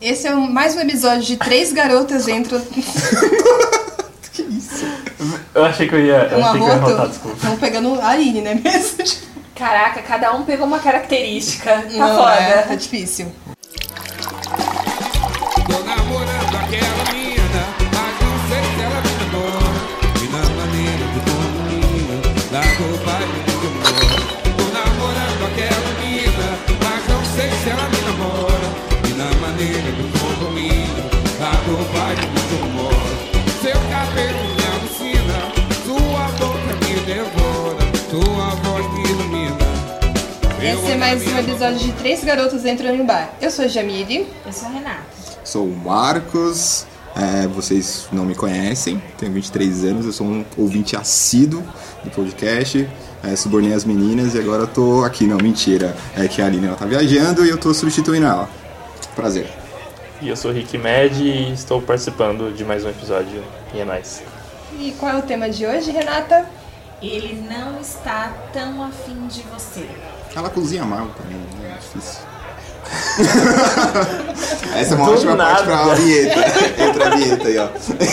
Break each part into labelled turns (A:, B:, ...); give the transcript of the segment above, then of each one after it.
A: Esse é um- mais um episódio de Três Garotas Entram
B: Que isso?
C: Eu achei que eu ia, eu
A: um
C: achei que eu ia rotar, desculpa.
A: Estão pegando a Aline, né mesmo?
D: Caraca, cada um pegou uma característica. Tá
A: Não,
D: foda.
A: é, tá difícil.
E: Tô namorando aquela mina, mas não sei se ela me namora. E na maneira o
A: mais um episódio de Três Garotas Entram em um Bar. Eu sou a Jamile.
D: Eu sou a Renata.
B: Sou o Marcos, é, vocês não me conhecem, tenho 23 anos, eu sou um ouvinte assíduo do podcast, é, subornei as meninas e agora eu tô aqui, não, mentira, é que a Aline ela tá viajando e eu tô substituindo ela. Prazer.
C: E eu sou o Rick Med e estou participando de mais um episódio e é nóis.
A: E qual é o tema de hoje, Renata?
D: Ele não está tão afim de você.
B: Ela cozinha mal também, né? é difícil. Essa é uma
C: Do
B: ótima parte
C: nada.
B: pra vinheta. Entra a vinheta aí, ó.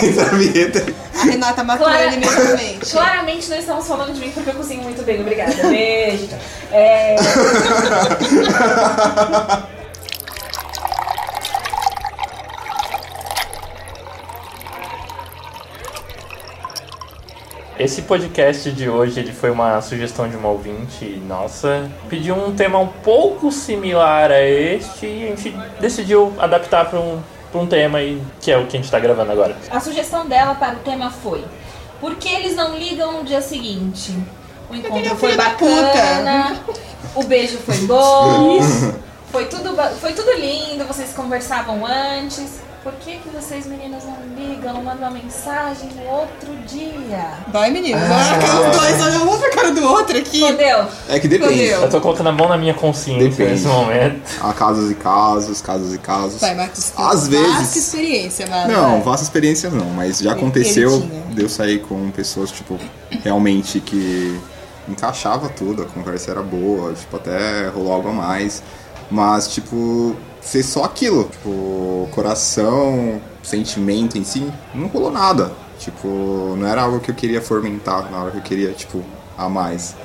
B: Entra a vinheta.
A: A Renata matou
D: Clara-
A: ele mentalmente.
D: Claramente não estamos falando de mim porque eu cozinho muito bem, obrigada. Beijo. É,
C: Esse podcast de hoje ele foi uma sugestão de uma ouvinte nossa. Pediu um tema um pouco similar a este e a gente decidiu adaptar para um, pra um tema aí, que é o que a gente está gravando agora.
D: a sugestão dela para o tema foi: Por que eles não ligam no dia seguinte? O encontro foi bacana, o beijo foi bom, foi tudo, foi tudo lindo, vocês conversavam antes. Por que, que vocês meninas não ligam, não mandam uma mensagem no outro dia?
A: Vai, menino. Vai, os dois olham um pra cara do outro aqui.
D: Fodeu?
B: É que depende.
A: Fodeu.
C: Eu tô colocando a mão na minha consciência
B: Depende.
C: nesse momento.
B: Há casos e casos, casos e casos.
A: Vai, Marcos.
B: Às
A: Vasta
B: vezes-
A: experiência, mano.
B: Não, vasta experiência não, mas já aconteceu de eu sair com pessoas, tipo, realmente que encaixava tudo, a conversa era boa, tipo, até rolou algo a mais. Mas, tipo, ser só aquilo. Tipo, coração, sentimento em si, não rolou nada. Tipo, não era algo que eu queria fomentar, na hora que eu queria, tipo, a mais.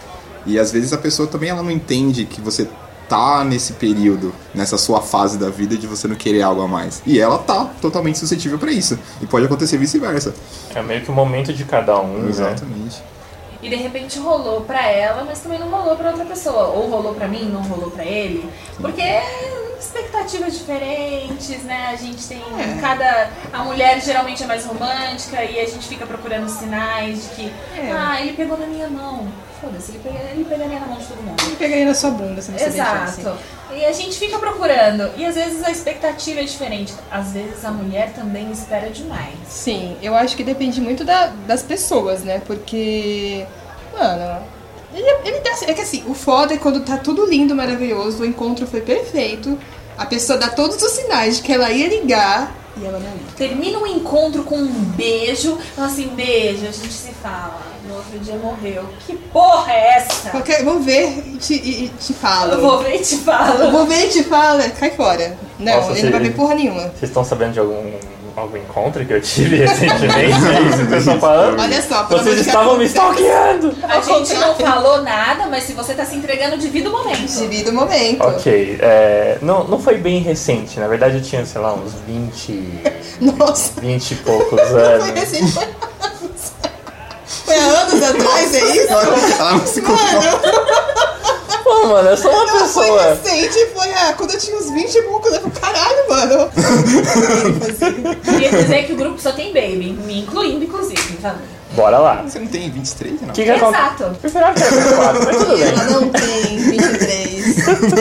B: E às vezes a pessoa também ela não entende que você tá nesse período, nessa sua fase da vida de você não querer algo a mais. E ela tá totalmente suscetível pra isso. E pode acontecer vice-versa.
C: É meio que o momento de cada um, né?
B: Exatamente.
D: E de repente rolou pra ela, mas também não rolou pra outra pessoa. Ou rolou pra mim, não rolou pra ele. Porque expectativas diferentes, né? A gente tem
A: É.
D: cada. A mulher geralmente é mais romântica e a gente fica procurando sinais de que.
A: É.
D: Ah, ele pegou na minha mão. Foda-se, ele, pega- ele pegaria na mão de todo mundo.
A: Eu pegaria na sua bunda se deixasse.
D: Exato. E a gente fica procurando. E às vezes a expectativa é diferente. Às vezes a mulher também espera demais.
A: Sim, eu acho que depende muito da- das pessoas, né? Porque, mano, ele, ele dá. É que assim, o foda é quando tá tudo lindo, maravilhoso, o encontro foi perfeito, a pessoa dá todos os sinais de que ela ia ligar e ela não liga.
D: Termina um encontro com um beijo, fala assim, beijo, a gente se fala. No outro dia morreu. Que porra é essa?
A: Qualquer, vou ver e te, e- e te falo.
D: Eu vou ver e te
A: Eu
D: falo.
A: vou ver e te falo. Cai fora. Não,
C: Nossa,
A: ele não vai ver porra nenhuma.
C: Vocês estão sabendo de algum, algum encontro que eu tive recentemente? É isso que vocês estão falando?
A: Olha só,
C: Vocês estavam me stalkeando!
D: A gente não falou nada, mas se você tá se entregando, divida o momento.
A: Divida o momento.
C: Ok, é, não, não foi bem recente, na verdade eu tinha, sei lá, uns 20,
A: Nossa,
C: 20 e poucos
A: foi
C: anos.
A: recente. Foi anos. Foi há anos atrás, é isso?
B: Ela não se.
A: Mano,
C: Pô, mano, eu sou uma
A: não foi
C: pessoa.
A: recente, foi ah, quando eu tinha uns 20 e poucos. Eu falei, caralho, mano.
D: Queria dizer que o grupo só tem baby, me incluindo, inclusive. Tá?
C: Bora lá.
B: Você não tem 23, não?
C: Que que?
D: Exato.
C: Eu esperava que era 24, mas tudo bem.
A: Ela não tem 23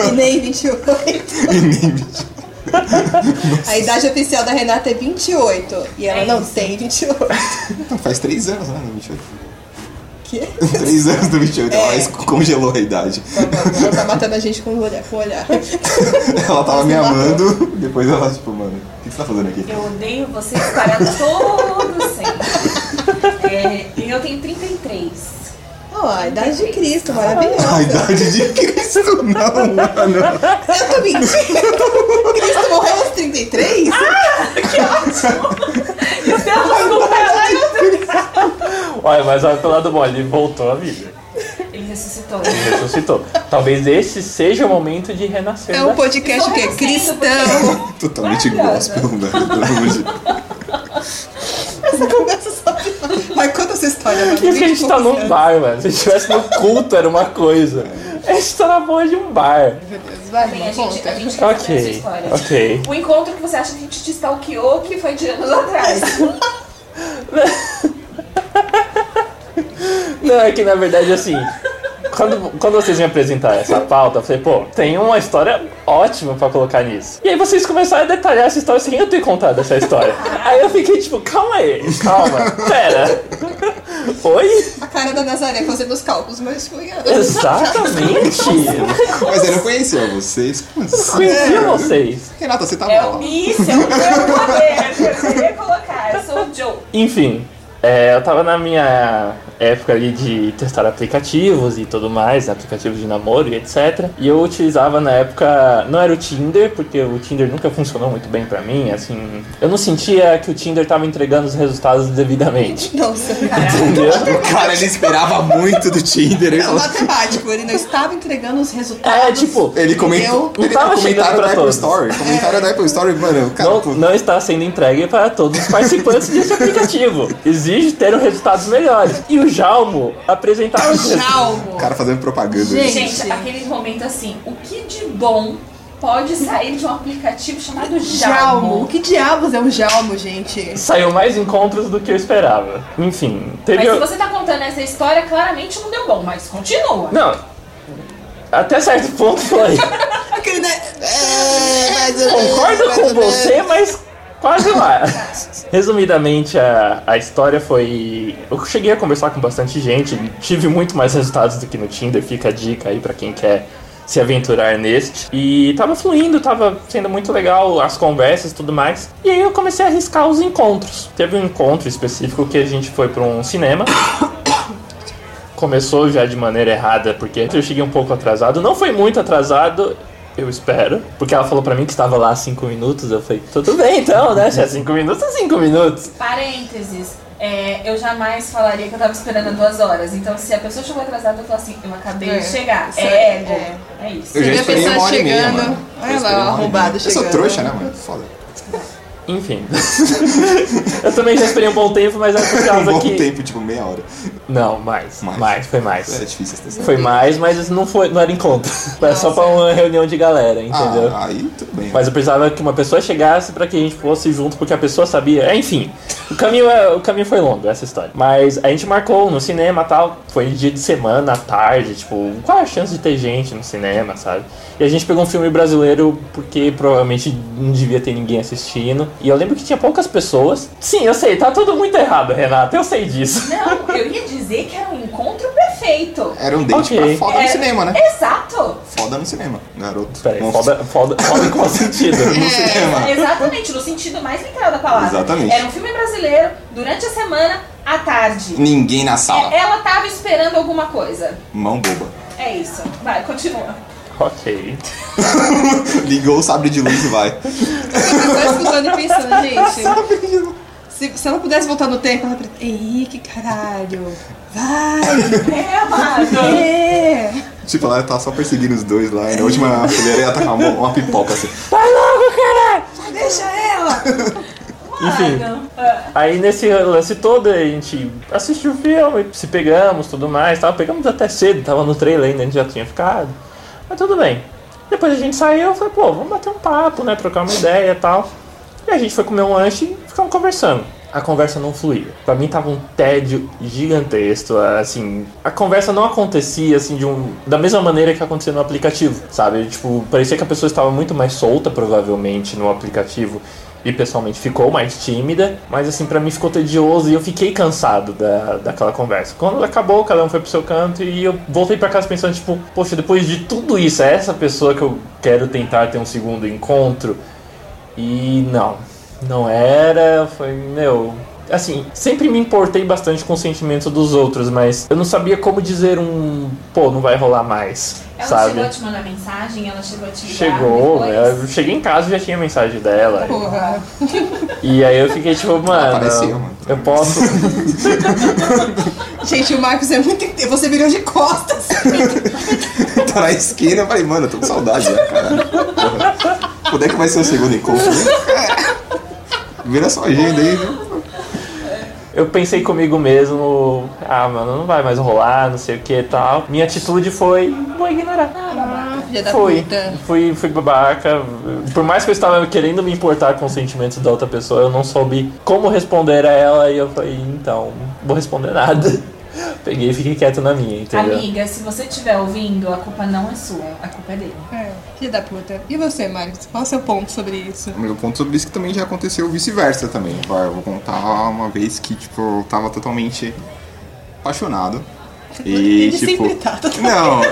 A: e nem 28. A idade oficial da Renata é 28 e ela
D: É
A: não tem 28.
B: Então faz 3 anos, né? No 28.
A: Que?
B: 3 anos do 28.
A: É.
B: Ela congelou a idade.
A: Ela tá matando a gente com o olhar. Com o olhar.
B: Ela tava me amando, depois ela, tipo, mano, o que você tá fazendo aqui?
D: Eu odeio vocês para todo sempre. É, e eu tenho 33.
A: Ó, a idade de Cristo, maravilhosa.
B: A idade de Cristo, não, mano.
A: Eu tô mentindo. Cristo morreu aos 33?
C: Olha, mas olha pelo lado bom, ele voltou à vida.
D: Ele ressuscitou.
C: Ele ressuscitou. Talvez esse seja o momento de renascer.
A: É um podcast que é
D: Estou
A: cristão.
B: Totalmente gospel, de-
A: Essa conversa só. Mas conta essa história, mano.
C: Isso que a gente tá num bar, mano. Se a gente estivesse no culto era uma coisa. A gente tá na porra de um bar.
A: Vai,
D: Bem, a gente, a
A: conta.
D: gente quer saber essa
C: Ok,
D: história.
C: ok.
D: O encontro que você acha que a gente te stalkeou, que foi de anos atrás.
C: Não, é que na verdade assim. Quando, quando vocês me apresentaram essa pauta, eu falei, pô, tem uma história ótima pra colocar nisso. E aí vocês começaram a detalhar essa história sem eu ter contado essa história. Aí eu fiquei tipo, calma aí, calma, pera. Oi?
A: A cara da Nazaré fazendo os cálculos, mas foi.
C: Exatamente.
B: Mas eu não conhecia vocês. Como assim?
C: Conheci vocês.
B: Renata, você tava
D: É o Miss, é o meu poder. Eu queria colocar. Eu sou o Joe.
C: Enfim, é, eu tava na minha época ali de testar aplicativos e tudo mais, aplicativos de namoro e etc. E eu utilizava na época, não era o Tinder, porque o Tinder nunca funcionou muito bem pra mim, assim, eu não sentia que o Tinder tava entregando os resultados devidamente.
A: Nossa,
C: Entendeu?
B: O cara, ele esperava muito do Tinder. Ele
A: é
B: falou...
A: matemático, ele não estava entregando os resultados.
C: É, tipo,
B: Ele comentou. Ele
C: tava
B: comentário
C: pra
B: da Apple
C: todos.
B: Story. Comentário da Apple Story, mano. O cara,
C: não,
B: pô,
C: não está sendo entregue para todos os participantes desse aplicativo. Exige ter resultados melhores. E o Jalmo apresentava
A: É o. Jalmo.
B: o cara fazendo propaganda.
A: Gente.
D: Gente, aquele momento assim, o que de bom pode sair de um aplicativo chamado
A: Jalmo.
D: Jalmo?
A: O que diabos é um Jalmo, gente?
C: Saiu mais encontros do que eu esperava. Enfim, teve.
D: Mas se você tá contando essa história, claramente não deu bom, mas continua.
C: Não. Até certo ponto foi.
A: Aquele, né? É,
C: Concordo com você, mas quase lá. Resumidamente, a, a história foi. Eu cheguei a conversar com bastante gente, tive muito mais resultados do que no Tinder, fica a dica aí pra quem quer se aventurar neste. E tava fluindo, tava sendo muito legal as conversas e tudo mais. E aí eu comecei a arriscar os encontros. Teve um encontro específico que a gente foi pra um cinema. Começou já de maneira errada, porque eu cheguei um pouco atrasado. Não foi muito atrasado, eu espero. Porque ela falou pra mim que estava lá há 5 minutos. Eu falei, tudo bem então, né? Se é 5 minutos, é 5 minutos.
D: Parênteses. é, eu jamais falaria que eu tava esperando duas horas. Então, se a pessoa chegou atrasada, eu falo assim, eu acabei
A: É,
D: de chegar.
A: isso
D: É
A: é-
D: ego.
A: é.
D: É, isso.
B: Eu já esperei
A: pessoa
B: uma hora e meia,
A: chegando,
B: mano.
A: olha lá, arrombado
B: meia. Eu sou
A: chegando.
B: trouxa, né, mano? Foda.
C: Enfim. eu também já esperei um bom tempo, mas é por
B: Um
C: causa
B: bom
C: que.
B: tempo, tipo, meia hora.
C: Não, mais.
B: Mais.
C: Mais, foi mais.
B: É difícil essa questão.
C: Foi mais, mas não, foi, não era encontro. Era só pra uma reunião de galera, entendeu?
B: Ah, aí tudo bem.
C: Mas eu precisava que uma pessoa chegasse pra que a gente fosse junto, porque a pessoa sabia. É, Enfim, o caminho, é, o caminho foi longo, essa história. Mas a gente marcou no cinema tal. Foi dia de semana, à tarde, tipo, qual é a chance de ter gente no cinema, sabe? E a gente pegou um filme brasileiro porque provavelmente não devia ter ninguém assistindo. E eu lembro que tinha poucas pessoas. Sim, eu sei, tá tudo muito errado, Renata, eu sei disso.
D: Não, eu ia dizer que era um encontro perfeito.
B: Era um date
C: Ok.
B: pra foda no
D: É,
B: cinema, né?
D: Exato.
B: Foda no cinema, garoto.
C: Peraí, foda, foda, foda em qual sentido?
B: No cinema.
D: Exatamente, no sentido mais literal da palavra.
B: Exatamente.
D: Era um filme brasileiro, durante a semana, à tarde.
B: Ninguém na sala.
D: É, Ela tava esperando alguma coisa.
B: Mão boba.
D: É isso. Vai, continua.
C: Ok.
B: Ligou o sabre de luz e vai.
A: Eu tô só escutando e pensando, gente. Se, se ela pudesse voltar no tempo, ela teria. Henrique, caralho. Vai!
D: É, amado.
A: É!
B: Tipo, ela tá só perseguindo os dois lá. E na última fileira ela tá com uma, uma pipoca assim.
A: Só deixa ela!
C: Enfim.
D: Mano.
C: Aí nesse lance todo a gente assistiu o filme, se pegamos, tudo mais, tava, pegamos até cedo, tava no trailer ainda, a gente já tinha ficado. Mas tudo bem. Depois a gente saiu, eu falei, pô, vamos bater um papo, né, trocar uma ideia e tal. E a gente foi comer um lanche e ficamos conversando. A conversa não fluía. Pra mim tava um tédio gigantesco, assim, a conversa não acontecia assim de um da mesma maneira que acontecia no aplicativo, sabe? Tipo, parecia que a pessoa estava muito mais solta provavelmente no aplicativo e pessoalmente ficou mais tímida, mas assim, pra mim ficou tedioso e eu fiquei cansado da, daquela conversa. Quando acabou, cada um foi pro seu canto e eu voltei pra casa pensando, tipo, poxa, depois de tudo isso, é essa pessoa que eu quero tentar ter um segundo encontro? E não, não era, foi, meu, assim, sempre me importei bastante com o sentimento dos outros, mas eu não sabia como dizer um, pô, não vai rolar mais,
D: Ela
C: sabe?
D: chegou a te mandar mensagem? Ela chegou a te ligar
C: Chegou,
D: depois?
C: eu cheguei em casa e já tinha mensagem dela.
A: Porra.
C: E aí eu fiquei tipo, mano,
B: Apareceu, mano.
C: eu posso.
A: Gente, o Marcos é muito. inte- Você virou de costas.
B: tá na esquina, eu falei, mano, eu tô com saudade, né, cara? Porra. Quando é que vai ser o segundo encontro? Vira sua agenda aí, viu?
C: Eu pensei comigo mesmo, ah, mano, não vai mais rolar, não sei o que e tal. Minha atitude foi, vou ignorar.
A: Ah, filha da
C: Fui,
A: puta.
C: fui, fui babaca. Por mais que eu estava querendo me importar com os sentimentos da outra pessoa, eu não soube como responder a ela e eu falei, então, vou responder nada. Peguei e fiquei quieto na minha, entendeu?
D: Amiga, se você estiver ouvindo, a culpa não é sua, a culpa é dele.
A: É, filha da puta. E você, Marcos? Qual é o seu ponto sobre isso?
B: O meu ponto sobre isso é que também já aconteceu vice-versa também. Vai, Eu vou contar uma vez que, tipo, eu tava totalmente apaixonado. E,
A: Ele
B: tipo.
A: sempre tá, totalmente.
B: Não,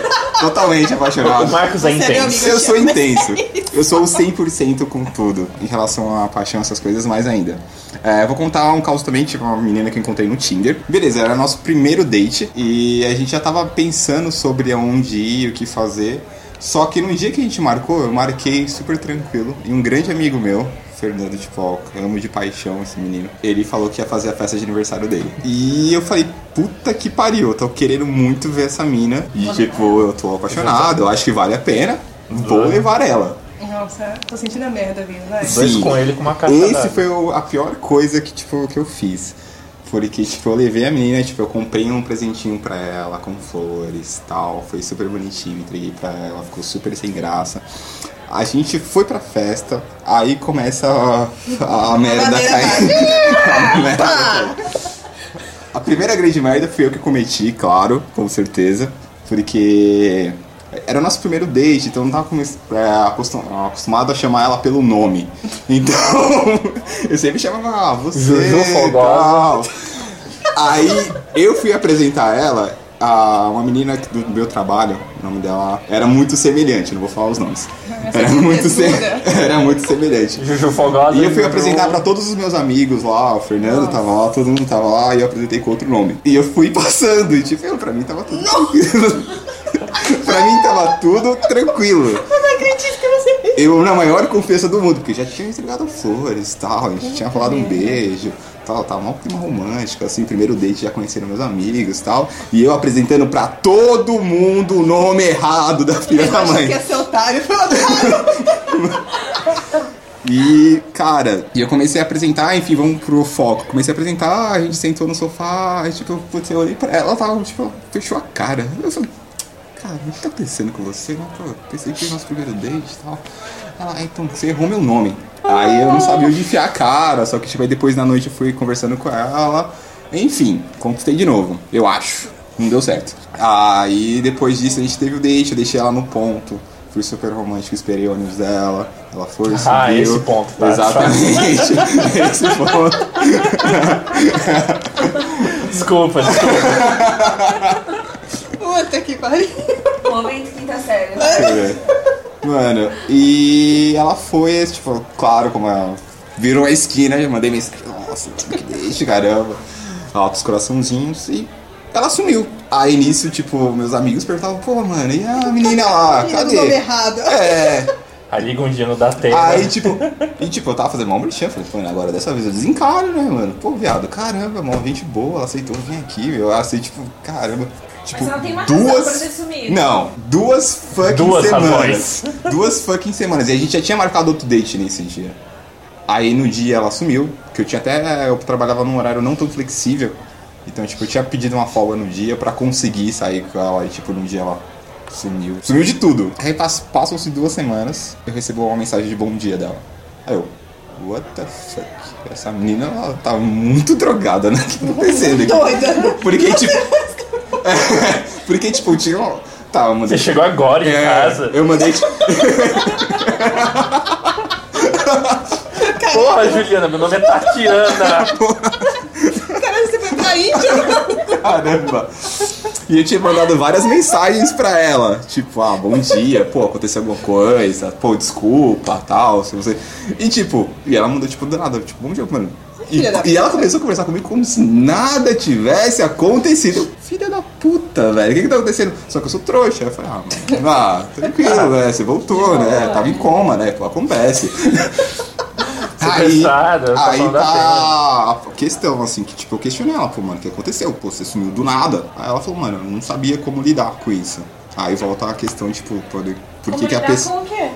B: totalmente
C: O
B: apaixonado.
C: Marcos é
A: é
C: intenso.
A: amigo.
B: Eu sou intenso. Eu sou o 100% com tudo. Em relação à paixão, essas coisas, mais ainda. É, vou contar um caso também, tipo, uma menina que eu encontrei no Tinder. Beleza, era nosso primeiro date. E a gente já tava pensando sobre aonde ir, o que fazer. Só que no dia que a gente marcou, eu marquei super tranquilo. E um grande amigo meu, Fernando, tipo, ó, eu amo de paixão esse menino. Ele falou que ia fazer a festa de aniversário dele. E eu falei, puta que pariu, eu tô querendo muito ver essa mina. E tipo, eu tô apaixonado, eu acho que vale a pena. Vou levar ela.
A: Nossa, tô sentindo a merda vindo, vai.
C: Dois
B: Sim.
C: com ele com uma caixa
B: Esse foi o- a pior coisa que, tipo, que eu fiz. Porque, tipo, eu levei a menina, tipo, eu comprei um presentinho pra ela com flores tal. Foi super bonitinho, entreguei pra ela, ficou super sem graça. A gente foi pra festa, aí começa a, a merda
A: madeira
B: cair. a merda cair. A primeira grande merda foi eu que cometi, claro, com certeza. Porque era o nosso primeiro date, então eu não tava é, acostum- acostumado a chamar ela pelo nome. Então, eu sempre chamava ah, você. Tal. Aí eu fui apresentar ela a uma menina do meu trabalho, o nome dela era muito semelhante, não vou falar os nomes. Era muito, se- era muito semelhante.
C: Juju Fogosa.
B: E eu fui apresentar pra todos os meus amigos lá, o Fernando tava lá, todo mundo tava lá, e eu apresentei com outro nome. E eu fui passando, e tipo, eu, pra mim tava tudo tranquilo. pra mim tava tudo tranquilo.
A: Eu não acredito que você fez.
B: Eu na maior confiança do mundo, porque já tinha entregado flores e tal, a gente tinha falado um beijo, tal, tava uma clima romântico, assim, primeiro date já conheceram meus amigos e tal. E eu apresentando pra todo mundo o nome errado da filha
A: Eu
B: da mãe.
A: que ia ser otário. Foi otário.
B: E, cara, e eu comecei a apresentar, enfim, vamos pro foco. Comecei a apresentar, a gente sentou no sofá, aí, tipo, putz, eu olhei pra ela, ela tava, tipo, fechou a cara. Eu falei, cara, o que tá acontecendo com você? Né? Pô, pensei que foi nosso primeiro date e tal. Ela, ah, então, você errou meu nome. Aí eu não sabia onde enfiar a cara, só que, tipo, aí depois na noite eu fui conversando com ela. Enfim, conquistei de novo, eu acho. Não deu certo. Aí depois disso a gente teve o date, eu deixei ela no ponto. Fui super romântico, esperei o ônibus dela. Ela foi, subiu.
C: Ah, esse ponto, tá?
B: Exatamente. esse ponto.
C: Desculpa, desculpa.
A: Puta que pariu.
D: Momento quinta série.
B: Mano, e ela foi, tipo, claro, como ela virou a esquina, já mandei mensagem, nossa, que deixa, caramba. Altos coraçãozinhos e ela sumiu. Aí nisso, tipo, meus amigos perguntavam, pô, mano, e a menina lá,
A: o nome
B: cadê?
A: errado.
B: É,
C: Aí liga um dia no Datena.
B: aí tipo, e tipo, eu tava fazendo mal merchan, falei, pô, agora dessa vez eu desencaro, né, mano? Pô, viado, caramba, mó gente boa, ela aceitou vir aqui, meu, eu aceitei, tipo, caramba. Tipo,
D: Mas ela tem uma razão
B: duas.
D: pra ter sumido.
B: Não, duas fucking
C: Duas
B: semanas.
C: razões.
B: Duas fucking semanas. E a gente já tinha marcado outro date nesse dia. Aí no dia ela sumiu, que eu tinha até. Eu trabalhava num horário não tão flexível. Então, tipo, eu tinha pedido uma folga no dia pra conseguir sair com ela. E, tipo, no dia ela sumiu. Sumiu de tudo. Aí pass- passam-se duas semanas, eu recebo uma mensagem de bom dia dela. Aí eu. What the fuck? Essa menina, ela tá muito drogada, né? O que tá acontecendo aqui?
A: Doida.
B: Porque, tipo. porque, tipo, tinha. um- Tá, eu mandei.
C: Você chegou agora em
B: É,
C: casa.
B: Eu mandei. tipo,
C: Porra, Juliana, meu nome é Tatiana.
A: Caralho, você foi pra Índia?
B: Caramba! E eu tinha mandado várias mensagens pra ela. Tipo, ah, bom dia, pô, aconteceu alguma coisa, pô, desculpa, tal, se você. E tipo, e ela mandou, tipo, do nada, tipo, bom dia, mano. E, e ela começou a conversar comigo como se nada tivesse acontecido. Eu, Filha da puta, velho, o que que tá acontecendo? Só que eu sou trouxa. Eu falei, ah, mano, ah, tranquilo, né? Você voltou, né? Tava em coma, né? Pô, acontece.
C: Sequestrada, tá
B: aí tá a questão, assim, que tipo, eu questionei ela, pô, mano, o que aconteceu? Pô, você sumiu do nada. Aí ela falou, mano, eu não sabia como lidar com isso. Aí volta a questão, tipo, por, por que, que a pessoa.
D: com o quê?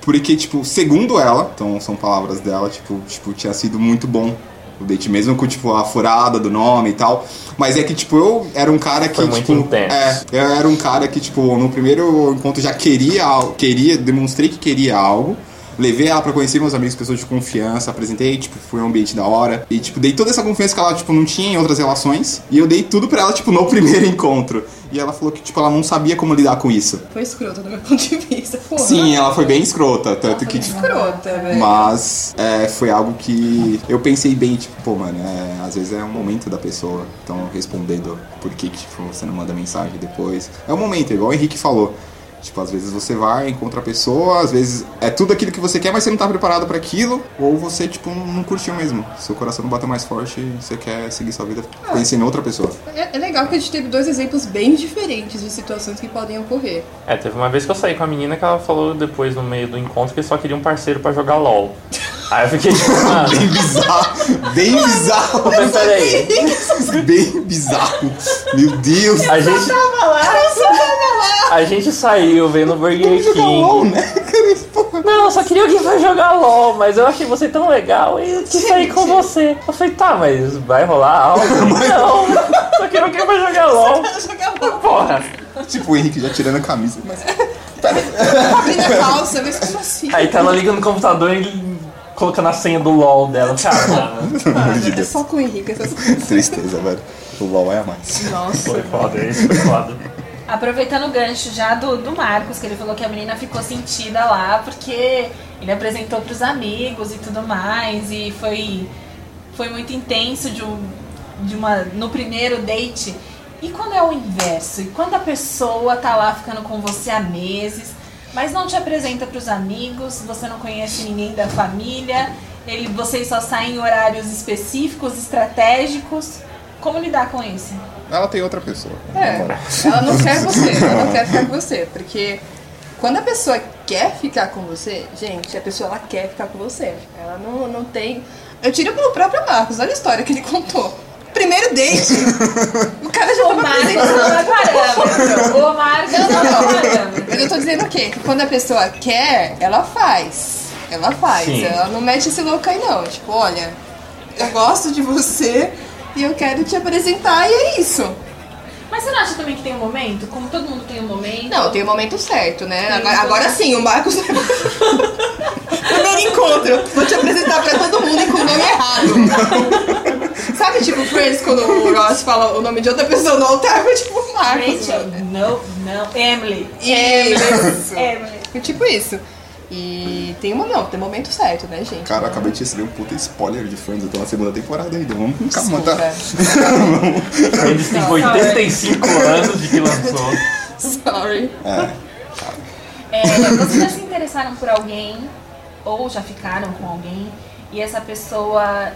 B: Porque, tipo, segundo ela, então são palavras dela, tipo, tipo, tinha sido muito bom o date, mesmo com, tipo, a furada do nome e tal. Mas é que, tipo, eu era um cara que,
C: Foi muito
B: tipo.
C: intenso.
B: É, eu era um cara que, tipo, no primeiro encontro já queria, queria, demonstrei que queria algo. Levei ela pra conhecer meus amigos, pessoas de confiança, apresentei, tipo, foi um ambiente da hora. E, tipo, dei toda essa confiança que ela, tipo, não tinha em outras relações. E eu dei tudo pra ela, tipo, no primeiro encontro. E ela falou que, tipo, ela não sabia como lidar com isso.
A: Foi escroto do meu ponto de vista. Porra.
B: Sim, ela foi bem escrota, tanto que, tipo,
A: Escrota, velho.
B: mas é, foi algo que eu pensei bem, tipo, pô, mano, é, às vezes é um momento da pessoa. Então, respondendo por que, que tipo, você não manda mensagem depois. É um momento, igual o Henrique falou. Tipo, às vezes você vai, encontra a pessoa, às vezes é tudo aquilo que você quer, mas você não tá preparado pra aquilo, ou você, tipo, não curtiu mesmo. Seu coração não bateu mais forte e você quer seguir sua vida conhecendo outra pessoa.
A: É, é legal que a gente teve dois exemplos bem diferentes de situações que podem ocorrer.
C: É, teve uma vez que eu saí com a menina que ela falou depois, no meio do encontro, que só queria um parceiro pra jogar LOL. Aí eu fiquei tipo, mano,
B: Bem bizarro, bem bizarro,
C: mas peraí.
B: bem bizarro. Meu Deus.
C: A gente, a gente saiu vendo Burger
B: Jogar LOL,
C: King.
B: né?
C: Não, eu só queria alguém pra jogar LOL, mas eu achei você tão legal e eu quis sair com você. Eu falei, tá, mas vai rolar algo? Não, só queria alguém pra jogar LOL. Porra.
B: Tipo o Henrique já tirando a camisa. Mas
A: Abrindo a calça, mas como assim?
C: Aí tá ela ligando no computador e colocando a senha do LOL dela.
B: Pelo amor de
A: É
B: Deus.
A: só com o Henrique essas coisas.
B: Tristeza, velho. O LOL é a mais.
A: Nossa.
C: foi foda isso, foi foda.
D: Aproveitando o gancho já do, do Marcos, que ele falou que a menina ficou sentida lá porque ele apresentou pros amigos e tudo mais, e foi, foi muito intenso de, um, de uma, no primeiro date. E quando é o inverso? E quando a pessoa tá lá ficando com você há meses, mas não te apresenta pros amigos, você não conhece ninguém da família, ele, vocês só saem em horários específicos, estratégicos. Como lidar com isso?
B: Ela tem outra pessoa.
A: É, ela não quer você, ela não quer ficar com você, porque quando a pessoa quer ficar com você, gente, a pessoa ela quer ficar com você. Ela não, não tem. Eu tiro pelo próprio Marcos, olha a história que ele contou. Primeiro date, o cara já
D: O
A: tava
D: Marcos não é parâmetro. O Marcos
A: Não,
D: não
A: não, dizendo o quê? Que quando a pessoa quer, ela faz. Ela faz.
C: Sim.
A: Ela não mete esse louco aí, não. Tipo, olha, eu gosto de você e eu quero te apresentar e é isso.
D: Mas você não acha também que tem um momento? Como todo mundo tem um momento.
A: Não, tem o momento certo, né?
D: Tem
A: Agora,
D: todo-
A: agora sim, o Marcos. Primeiro encontro, vou te apresentar pra todo mundo e com o nome errado. Sabe, tipo, Friends, quando o Ross fala o nome de outra pessoa no altar, foi tipo Marcos.
D: Rachel. Não, não. Emily. Emily.
A: Foi tipo isso. E tem um não, tem um momento certo, né, gente?
B: Cara, eu acabei de receber um puta spoiler de fãs. Eu tô na segunda temporada ainda. Vamos com calma,
A: Desculpa.
B: tá?
C: Eles têm 85 anos de que lançou.
A: Sorry.
B: É.
D: É, vocês já se interessaram por alguém ou já ficaram com alguém e essa pessoa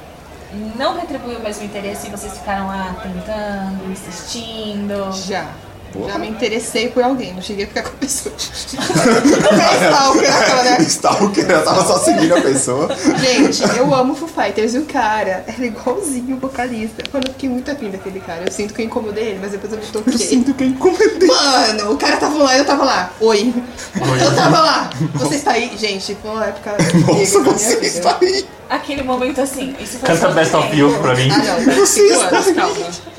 D: não retribuiu o mesmo interesse e vocês ficaram lá tentando, insistindo?
A: Já.
B: Porra.
A: Já me interessei por alguém, não cheguei a ficar com a pessoa. é stalker, aquela, né?
B: Stalker, eu tava só seguindo a pessoa.
A: Gente, eu amo Foo Fighters e o cara era igualzinho o vocalista. Mano, eu fiquei muito afim daquele cara. Eu sinto que eu incomodei ele, mas depois eu me
B: Eu
A: toquei.
B: sinto que eu incomodei.
A: Mano, o cara tava lá e eu tava lá. Oi. Eu tava lá. Você está aí? Gente, foi uma época.
B: Nossa, você
A: vida.
B: está aí.
D: Aquele momento assim, isso foi
C: Canta Best of. You pra mim.
A: Ah, não, tá
B: Você
A: cinco
B: está
A: anos,
B: aí.
A: calma.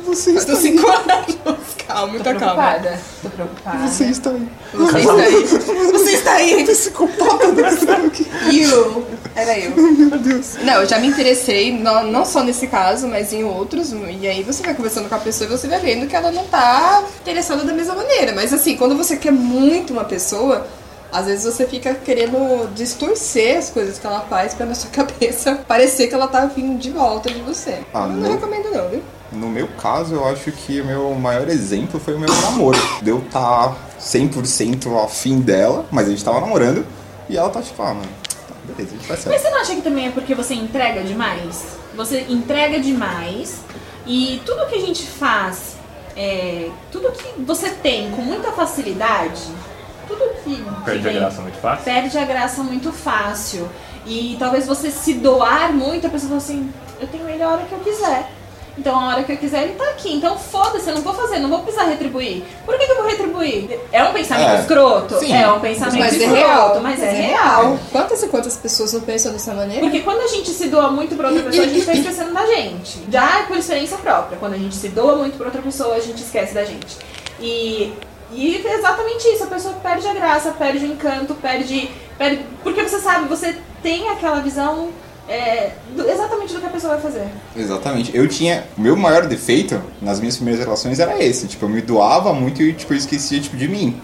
B: Você
A: Eu
B: está
A: tô
B: aí.
A: cinco anos. Calma, muita calma.
D: Preocupada. Tô preocupada.
B: Você está aí.
A: Você está aí. Você está aí.
B: Psicopata do céu.
A: You. Era eu.
B: Meu Deus.
A: Não, eu já me interessei, não, não só nesse caso, mas em outros. E aí você vai conversando com a pessoa e você vai vendo que ela não tá interessada da mesma maneira. Mas assim, quando você quer muito uma pessoa, às vezes você fica querendo distorcer as coisas que ela faz pra na sua cabeça parecer que ela tá vindo de volta de você.
B: Ah,
A: eu não
B: não.
A: recomendo não, viu?
B: No meu caso, eu acho que o meu maior exemplo foi o meu namoro. De eu tá 100% afim dela, mas a gente tava namorando. E ela tá tipo, ah, mano, tá beleza, a gente faz
D: Mas
B: certo.
D: você não acha que também é porque você entrega demais? Você entrega demais e tudo que a gente faz, é, tudo que você tem com muita facilidade, tudo que, que
C: Perde a
D: vem-
C: graça muito fácil.
D: perde a graça muito fácil. E talvez você se doar muito, a pessoa fala assim, eu tenho ele a hora que eu quiser. Então a hora que eu quiser ele tá aqui. Então foda-se, eu não vou fazer, não vou precisar retribuir. Por que, que eu vou retribuir? É um pensamento
B: É.
D: escroto?
B: Sim.
D: É um pensamento
A: Mas é
D: escroto,
A: real.
D: mas é real.
A: Quantas e quantas pessoas não pensam dessa maneira?
D: Porque quando a gente se doa muito pra outra pessoa, a gente tá esquecendo da gente. Já é por experiência própria. Quando a gente se doa muito pra outra pessoa, a gente esquece da gente. E, e é exatamente isso. A pessoa perde a graça, perde o encanto, perde, perde... Porque você sabe, você tem aquela visão é, do- exatamente do que a pessoa vai fazer.
B: Exatamente. Eu tinha. O meu maior defeito nas minhas primeiras relações era esse. Tipo, eu me doava muito e tipo, eu esquecia tipo, de mim.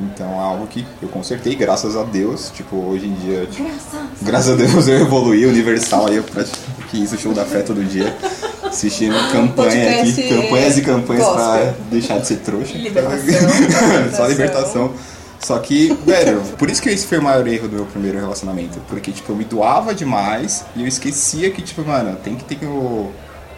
B: Então é algo que eu consertei, graças a Deus. Tipo, hoje em dia. Tipo,
D: Graças.
B: graças a Deus eu evoluí, Universal aí eu pratico que isso, show da fé todo dia. Assistindo campanha aqui, campanhas e campanhas pra
A: gospel.
B: deixar de ser trouxa.
D: Libertação.
B: Só libertação. Só que, velho, por isso que esse foi o maior erro do meu primeiro relacionamento. Porque, tipo, eu me doava demais e eu esquecia que, tipo, mano, tem que ter o,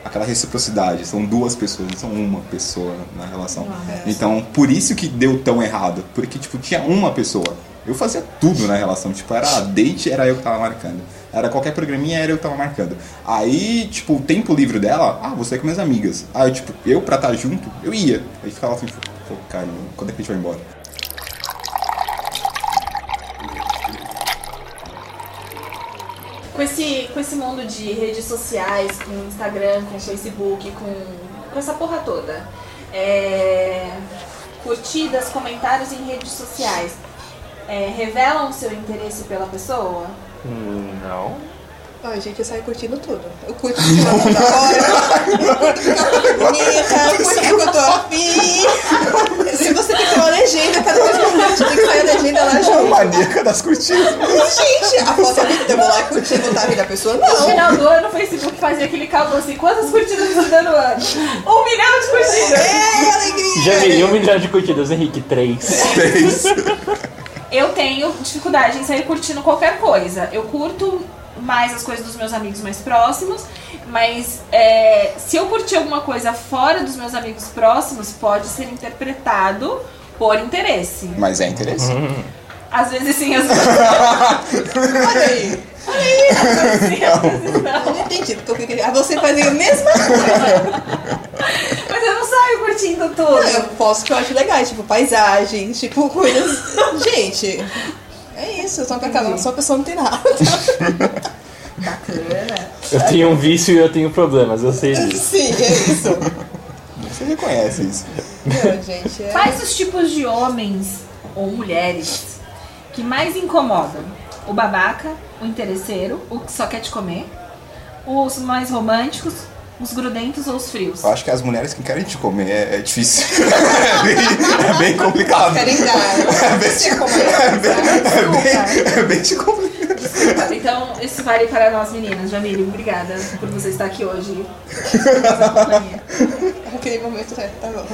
B: aquela reciprocidade. São duas pessoas, não são uma pessoa na relação. Então, por isso que deu tão errado. Porque, tipo, tinha uma pessoa. Eu fazia tudo na relação. Tipo, era date, era eu que tava marcando. Era qualquer programinha, era eu que tava marcando. Aí, tipo, o tempo livre dela, ah, você com minhas amigas. Aí, tipo, eu pra estar junto, eu ia. Aí ficava assim, pô, cara, quando é que a gente vai embora?
D: Com esse, com esse mundo de redes sociais, com Instagram, com Facebook, com, com essa porra toda. É, curtidas, comentários em redes sociais. é, revelam o seu interesse pela pessoa?
C: Hum, Não.
A: Ai, gente, eu saio curtindo tudo. Eu curto ficar da hora, eu curto ficar bonita, eu curto que eu tô afim. Se você tem que ter uma legenda, cada vez que eu curto, tem que sair a legenda lá junto.
B: Maníaca das curtidas.
A: Gente, a foto é bonita, eu vou lá e curtir, botar a vida da pessoa?
D: No
A: Não.
D: final do ano, o Facebook fazia aquele cálculo assim: quantas curtidas você deu no ano? Um milhão de curtidas!
A: É, alegria.
C: Já vi um milhão de curtidas, Henrique, três.
D: Eu tenho dificuldade em sair curtindo qualquer coisa. Eu curto mais as coisas dos meus amigos mais próximos, mas é, se eu curtir alguma coisa fora dos meus amigos próximos, pode ser interpretado por interesse.
B: Mas é interessante.
D: Às vezes sim, às vezes
A: Olha aí.
D: sim, às vezes
A: Eu
D: não.
A: não entendi, porque eu queria. Ah, você fazia a mesma coisa.
D: Mas eu não saio curtindo tudo.
A: Eu posso que eu acho legais, tipo, paisagem, tipo, coisas. Gente, é isso, eu uma pessoa, sou uma pessoa não tem nada.
D: Bacana.
C: Eu tenho um vício e eu tenho problemas, eu sei disso.
A: Sim, é isso.
B: Você reconhece isso.
A: Não, gente, é.
D: Quais os tipos de homens ou mulheres que mais incomodam? O babaca, o interesseiro, o que só quer te comer, os mais românticos, os grudentos ou os frios?
B: Eu acho que as mulheres que querem te comer é, é difícil. é, bem, é bem complicado.
A: Querem dar.
B: É bem,
A: como é?
B: é bem, é bem complicado.
D: Então, isso vale para nós meninas. Jamile, obrigada por você estar aqui hoje. Companhia.
A: Aquele momento, é, tá bom.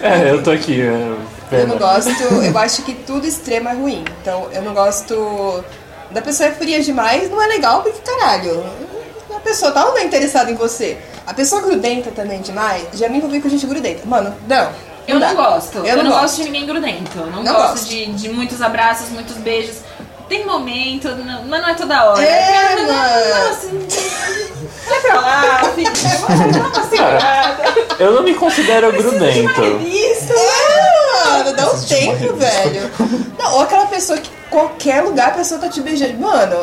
C: É, eu tô aqui. é,
A: Eu não gosto, eu acho que tudo extremo é ruim. Então, eu não gosto da pessoa é fria demais, não é legal porque, caralho, a pessoa tá ou não interessada em você. A pessoa grudenta também demais, já me envolvi com gente grudenta. Mano, não.
D: Eu
A: dá.
D: não gosto.
A: Eu não
D: gosto
A: gosto.
D: de ninguém grudento. Eu não,
A: Não
D: gosto,
A: gosto.
D: De, de muitos abraços, muitos beijos. Tem momento, não- mas não é toda hora.
A: É,
D: Não,
A: mano.
D: assim, vai pra lá, segurada.
C: Eu não me considero grudento.
D: Isso.
A: É, mano, dá um tempo, velho. Não, ou aquela pessoa que qualquer lugar a pessoa tá te beijando. Mano,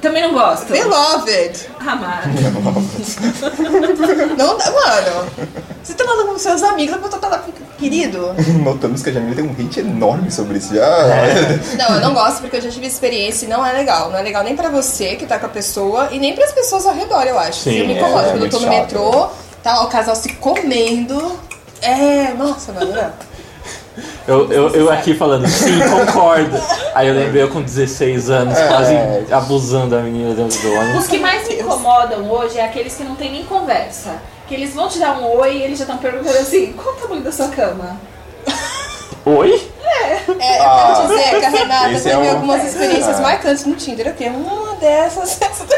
D: Também não gosto.
A: beloved.
D: Amado.
A: Não dá, mano. Você tá falando com seus amigos, pessoa tá lá, querido.
B: Notamos que a Jamila tem um hit enorme sobre isso. Já.
A: Não, eu não gosto porque eu já tive experiência e não é legal. Não é legal nem pra você que tá com a pessoa e nem pras pessoas ao redor, eu acho.
C: Sim,
A: eu me
C: é,
A: incomodo.
B: é
A: Quando eu tô no
B: chato.
A: metrô, tá lá o casal se comendo. É, nossa, mano, não.
C: Eu, eu, eu aqui falando, sim, concordo. Aí eu lembrei eu com 16 anos,
B: É.
C: quase abusando da menina dentro do ônibus.
D: Os que mais me incomodam hoje é aqueles que não tem nem conversa. Que eles vão te dar um oi e eles já estão perguntando assim, qual o tamanho da sua cama?
C: Oi?
A: É, eu
B: Ah,
A: quero dizer que a Renata teve
B: é um-
A: algumas experiências
B: Ah.
A: marcantes no Tinder. Eu quero uma dessas. essa tá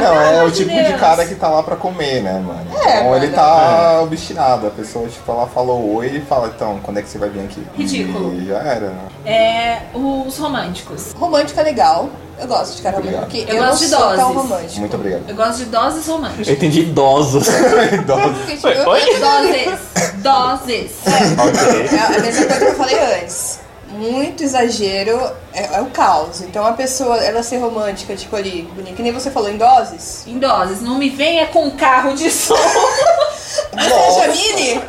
B: Não, é o
D: de
B: tipo de
D: Deus.
B: cara que tá lá pra comer, né, mano?
A: É,
B: então ele
A: mano.
B: tá obstinado. A pessoa, tipo, ela falou oi e fala, então, quando é que você vai vir aqui?
D: Ridículo.
B: E já era, né?
D: É os românticos.
A: Romântico é legal. Eu gosto de cara romântico. Porque
D: Eu
A: eu,
D: gosto de
A: sou tão
D: doses.
A: romântico.
B: Muito obrigado.
D: Eu gosto de doses românticas.
C: Eu entendi idosos.
B: Idoso.
A: Porque, tipo, eu-
C: Oi?
D: Doses. Doses.
C: ok.
A: É a mesma coisa que eu falei antes. Muito exagero é, é o caos. Então a pessoa, ela ser romântica, tipo ali, bonita, que nem você falou, em doses.
D: Em doses. Não me venha com carro de som.
A: Você é Jamile?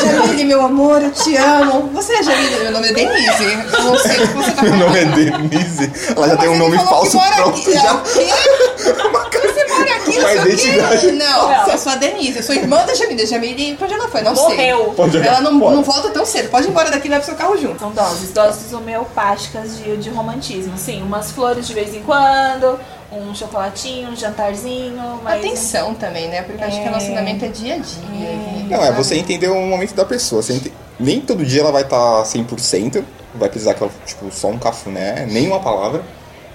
A: Jamile, meu amor, eu te amo. Você é Jamile? Meu nome é Denise. Eu não sei o que você tá falando.
B: nome é Denise. Ela já tem um
A: Mas
B: nome falso pronto
A: aqui.
B: já.
A: É o quê? Você não sei o
B: identidade.
A: quê. Não,
D: Não.
A: eu sou a Denise. Eu sou irmã da Jamile. Jamile, pra onde ela foi? Não
D: Morreu.
A: sei.
B: Pode
A: Ela não, não volta tão cedo. Pode ir embora daqui e leva seu carro junto.
D: São doses. Doses homeopáticas de, de romantismo. Sim, umas flores de vez em quando, um chocolatinho, um jantarzinho. Mas
A: Atenção também, né? Porque eu acho que
D: É.
A: relacionamento é dia a dia.
B: Não, é você entender o momento da pessoa. Você ente- Nem todo dia ela vai estar 100%, vai precisar que ela, tipo, só um cafuné, nem uma palavra.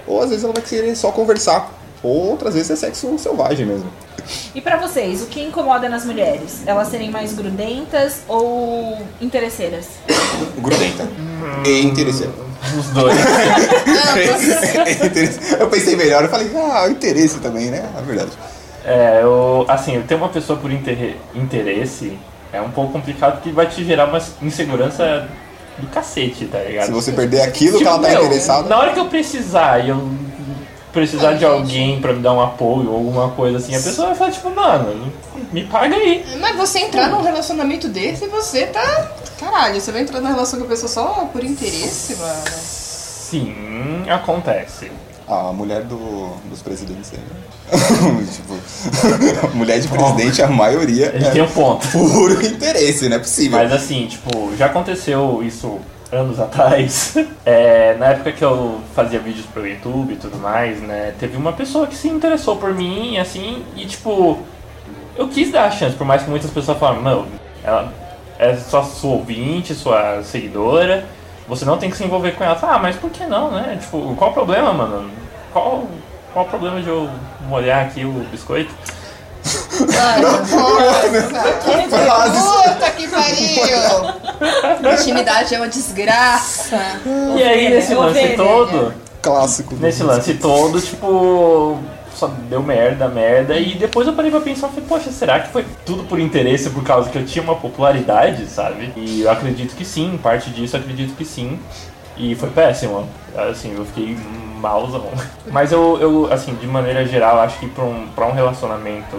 B: Ou às vezes ela vai querer só conversar. Ou outras vezes é sexo selvagem mesmo.
D: E pra vocês, o que incomoda nas mulheres? Elas serem mais grudentas ou interesseiras?
B: Grudenta. E interesseira.
C: Os dois.
B: eu pensei melhor, eu falei, ah, interesse também, né? É verdade.
C: É, eu, assim, ter uma pessoa por interre- interesse é um pouco complicado porque vai te gerar uma insegurança do cacete, tá ligado?
B: Se você perder aquilo que
C: Tipo,
B: ela tá
C: meu,
B: interessada.
C: Na hora que eu precisar e eu precisar de alguém pra me dar um apoio ou alguma coisa assim, a pessoa vai falar, tipo, mano, me paga aí.
A: Mas você entrar num relacionamento desse, você tá. Caralho, você vai entrar numa relação com a pessoa só por interesse, mano.
C: Sim, acontece.
B: A mulher do, dos presidentes aí. né? tipo, mulher de presidente, a maioria
C: Ele tem
B: é
C: um ponto.
B: puro interesse, não é possível.
C: Mas assim, tipo, já aconteceu isso anos atrás. É, na época que eu fazia vídeos pro YouTube e tudo mais, né? Teve uma pessoa que se interessou por mim, assim, e tipo, eu quis dar a chance, por mais que muitas pessoas falam, não, ela é só sua ouvinte, sua seguidora, você não tem que se envolver com ela. Ah, mas por que não, né? Tipo, qual o problema, mano? Qual, qual o problema de eu molhar aqui o biscoito?
A: Puta que pariu! Intimidade é uma desgraça.
C: E aí, nesse lance todo,
B: Clássico.
C: nesse lance todo, tipo, só deu merda, merda. E depois eu parei pra pensar, falei, poxa, será que foi tudo por interesse, por causa que eu tinha uma popularidade, sabe? E eu acredito que sim, parte disso eu acredito que sim. E foi péssimo, assim, eu fiquei malzão. Mas eu, eu assim, de maneira geral, acho que pra um, pra um relacionamento,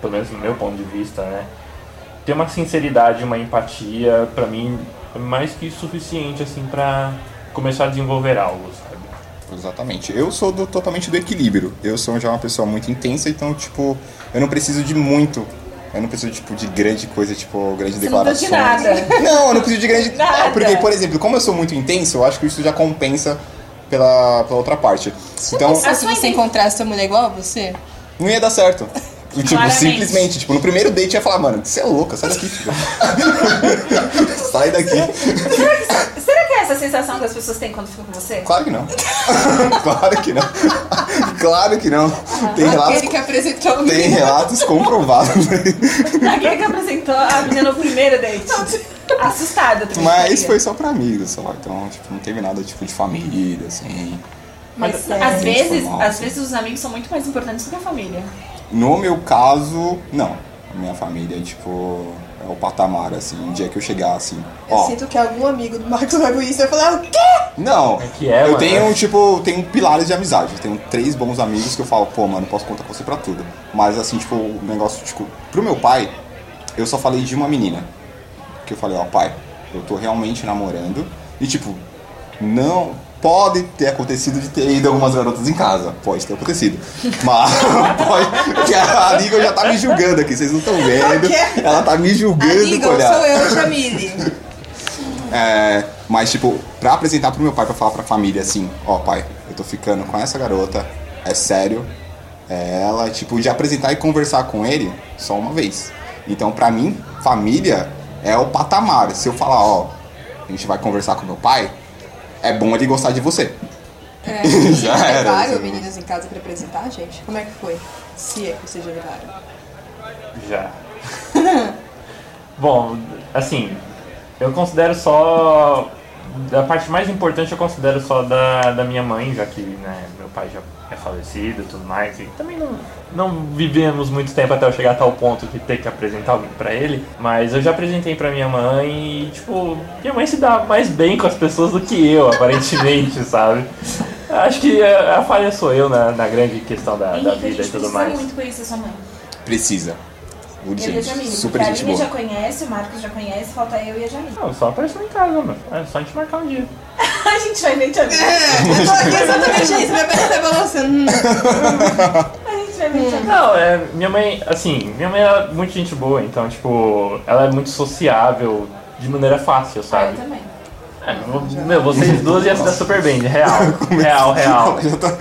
C: pelo menos no meu ponto de vista, né? Ter uma sinceridade, uma empatia, pra mim, é mais que suficiente, assim, pra começar a desenvolver algo, sabe?
B: Exatamente. Eu sou do- totalmente do equilíbrio. Eu sou já uma pessoa muito intensa, então, tipo, eu não preciso de muito. Eu não preciso, tipo, de grande coisa, tipo, grande
D: Você não
B: declaração.
D: precisa de nada.
B: Não, eu não preciso de grande.
D: Nada.
B: Porque, por exemplo, como eu sou muito intenso, eu acho que isso já compensa pela, pela outra parte. Então,
A: se você encontrasse uma mulher igual a você?
B: não ia dar certo. E, Tipo,
D: Claramente.
B: simplesmente, tipo, no primeiro date ia falar, mano, você é louca, sai daqui, filho. sai daqui.
D: Será que é essa sensação que as pessoas têm quando ficam com você?
B: Claro que não. claro que não. claro que não. Tem relatos,
A: Aquele que apresentou o
B: tem
A: menino.
B: relatos comprovados.
D: Aquele que apresentou a menina no primeiro date. Assustada também.
B: Mas foi só pra amigos, sei lá. Então, tipo, não teve nada tipo de família, assim.
D: Mas
A: é,
D: às
B: gente
D: vezes,
B: formal,
D: às
B: assim.
D: vezes os amigos são muito mais importantes do que a família.
B: No meu caso, não. A minha família, tipo, é o patamar, assim. Um dia que eu chegar, assim,
A: Eu
B: ó.
A: sinto que algum amigo do Marcos vai isso vai falar o quê?
B: Não,
C: É que é,
B: eu
C: mano.
B: tenho, tipo, tenho pilares de amizade. Eu tenho três bons amigos que eu falo, pô, mano, posso contar com você pra tudo. Mas, assim, tipo, o negócio, tipo, pro meu pai, eu só falei de uma menina. Que eu falei, ó, pai, eu tô realmente namorando. E, tipo, não. Pode ter acontecido de ter ido algumas garotas em casa. Pode ter acontecido. Mas pode. Porque a amiga já tá me julgando aqui, vocês não estão vendo. Ela tá me julgando olhar.
A: sou eu, Jamile.
B: É, mas, tipo, pra apresentar pro meu pai, pra falar pra família assim: Ó, pai, eu tô ficando com essa garota, é sério. É ela, tipo, de apresentar e conversar com ele só uma vez. Então, pra mim, família é o patamar. Se eu falar, ó, a gente vai conversar com meu pai, é bom ele gostar de você.
A: É,
B: Já era,
A: levaram
B: assim.
A: meninas em casa pra apresentar, gente? Como é que foi? Se é que vocês já levaram.
C: Já. Bom, assim, eu considero só. A parte mais importante eu considero só da, da minha mãe, já que né, meu pai já é falecido e tudo mais. E também não, não vivemos muito tempo até eu chegar a tal ponto de ter que apresentar alguém pra ele. Mas eu já apresentei pra minha mãe e, tipo, minha mãe se dá mais bem com as pessoas do que eu, aparentemente, sabe? Acho que a, a falha sou eu na, na grande questão da, da
D: Henrique, a
C: vida e tudo
D: precisa
C: mais.
D: muito conhecer sua mãe.
B: Precisa.
D: Eu e a
B: Urgente.
D: Jamile.
B: Super gente boa.
D: já conhece, o Marcos já conhece, falta eu e a Jamile.
C: Não, só apareceu em casa, mano. É só a gente marcar um dia.
D: a gente vai ver Jamile.
A: É, eu tô aqui exatamente isso. Minha perna tá balançando. Hum.
D: A gente vai ver Jamile.
C: Não, é, minha mãe, assim, minha mãe é muito gente boa, então, tipo, ela é muito sociável de maneira fácil,
D: Ah, eu
C: sabe?
D: também.
C: É, meu, vocês duas iam se dar super bem, real, real, real.
B: Já tá-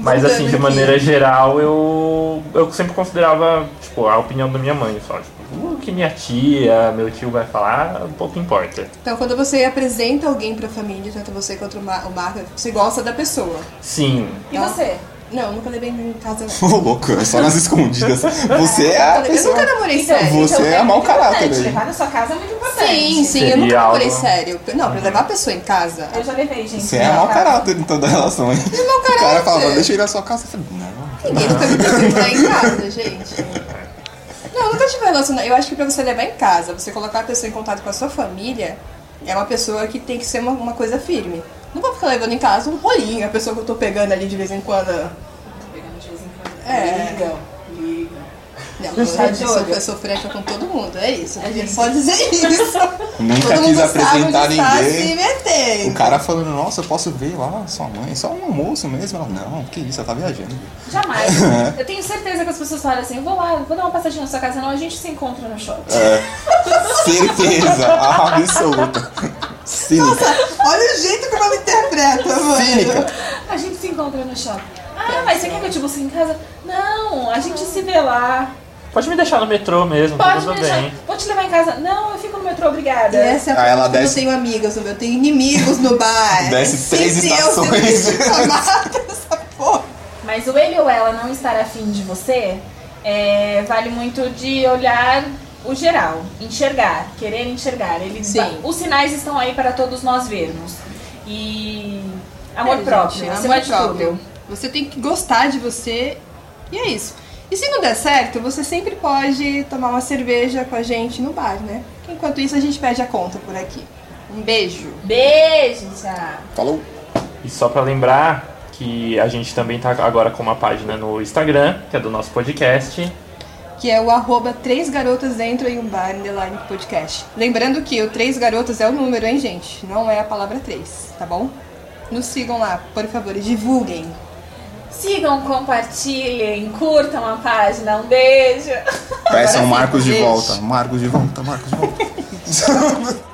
C: Mas assim, de maneira geral, eu, eu sempre considerava, tipo, a opinião da minha mãe só. Tipo, o que minha tia, meu tio vai falar, pouco importa.
A: Então, quando você apresenta alguém pra família, tanto você quanto o Mar- o Marco, você gosta da pessoa.
C: Sim,
D: E
A: Não.
D: você?
A: Não, nunca levei em casa.
B: Ô, louco, é só nas escondidas. Você é a
A: Eu
B: pessoa.
A: nunca namorei
D: Então,
A: sério.
B: Você é
D: muito
B: mau caráter?
D: Levar na sua casa é muito importante.
A: Sim, sim, eu
C: Seria
A: nunca namorei
C: algo-
A: sério. Não, pra levar a pessoa em casa.
D: Eu já levei, gente.
B: Você é mau caráter então da relação, hein?
A: mau
B: O cara
A: caráter.
B: falava, deixa eu ir na sua casa. Eu falei, não.
A: Ninguém nunca me ir em casa, gente. Nunca tive relacionamento. Eu acho que pra você levar em casa, você colocar a pessoa em contato com a sua família, é uma pessoa que tem que ser uma, uma coisa firme. Não vou ficar levando em casa um rolinho, a pessoa que eu tô pegando ali de vez em quando.
D: Pegando de vez em quando.
A: É.
D: Liga.
A: Não,
D: Tá
A: eu,
D: de
A: sou, eu sou com todo mundo, é isso.
D: A gente-
A: só dizer isso.
B: Nunca
A: todo
B: quis
A: mundo
B: apresentar
A: sabe onde está se
B: ninguém.
A: metendo.
B: O cara falando, nossa, eu posso ver lá sua mãe, só um almoço mesmo. Ela, não, que isso, ela tá viajando.
D: Jamais. Eu tenho certeza que as pessoas falam assim, vou lá, vou dar uma passadinha na sua casa, não, a gente se encontra no shopping.
B: É, certeza absoluta. Cínica.
A: Olha o jeito que ela me interpreta, mano.
B: Cínica.
D: A gente se encontra no shopping. Ah, mas você quer que eu te busque em casa? Não, a gente se vê lá.
C: Pode me deixar no metrô mesmo,
D: Pode
C: tudo
D: me deixar.
C: bem.
D: Vou te levar em casa. Não, eu fico no metrô, obrigada.
A: E essa é a
B: Aí ela
A: eu
B: desce-
A: não tenho amigas no meu, eu tenho inimigos no bar.
B: Desce
A: Se
B: três
A: eu
B: estações.
A: chamada essa porra.
D: Mas o ele ou ela não estar afim de você é, vale muito de olhar o geral, enxergar, querer enxergar. Ele
A: Sim.
D: os sinais estão aí para todos nós vermos. E amor
A: É,
D: próprio,
A: gente, amor próprio.
D: tudo.
A: Você tem que gostar de você e é isso. E se não der certo, você sempre pode tomar uma cerveja com a gente no bar, né? Enquanto isso, a gente pede a conta por aqui. Um beijo.
D: Beijo, tchau.
B: Falou.
C: E só pra lembrar que a gente também tá agora com uma página no Instagram, que é do nosso podcast.
A: Que é o arroba Três Garotas Dentro em um Bar Underline Podcast. Lembrando que o Três Garotas é o número, hein, gente? Não é a palavra três, tá bom? Nos sigam lá, por favor, e divulguem.
D: Sigam, compartilhem, curtam a página. Um beijo.
B: Peçam Marcos de volta. Marcos de volta, Marcos de volta.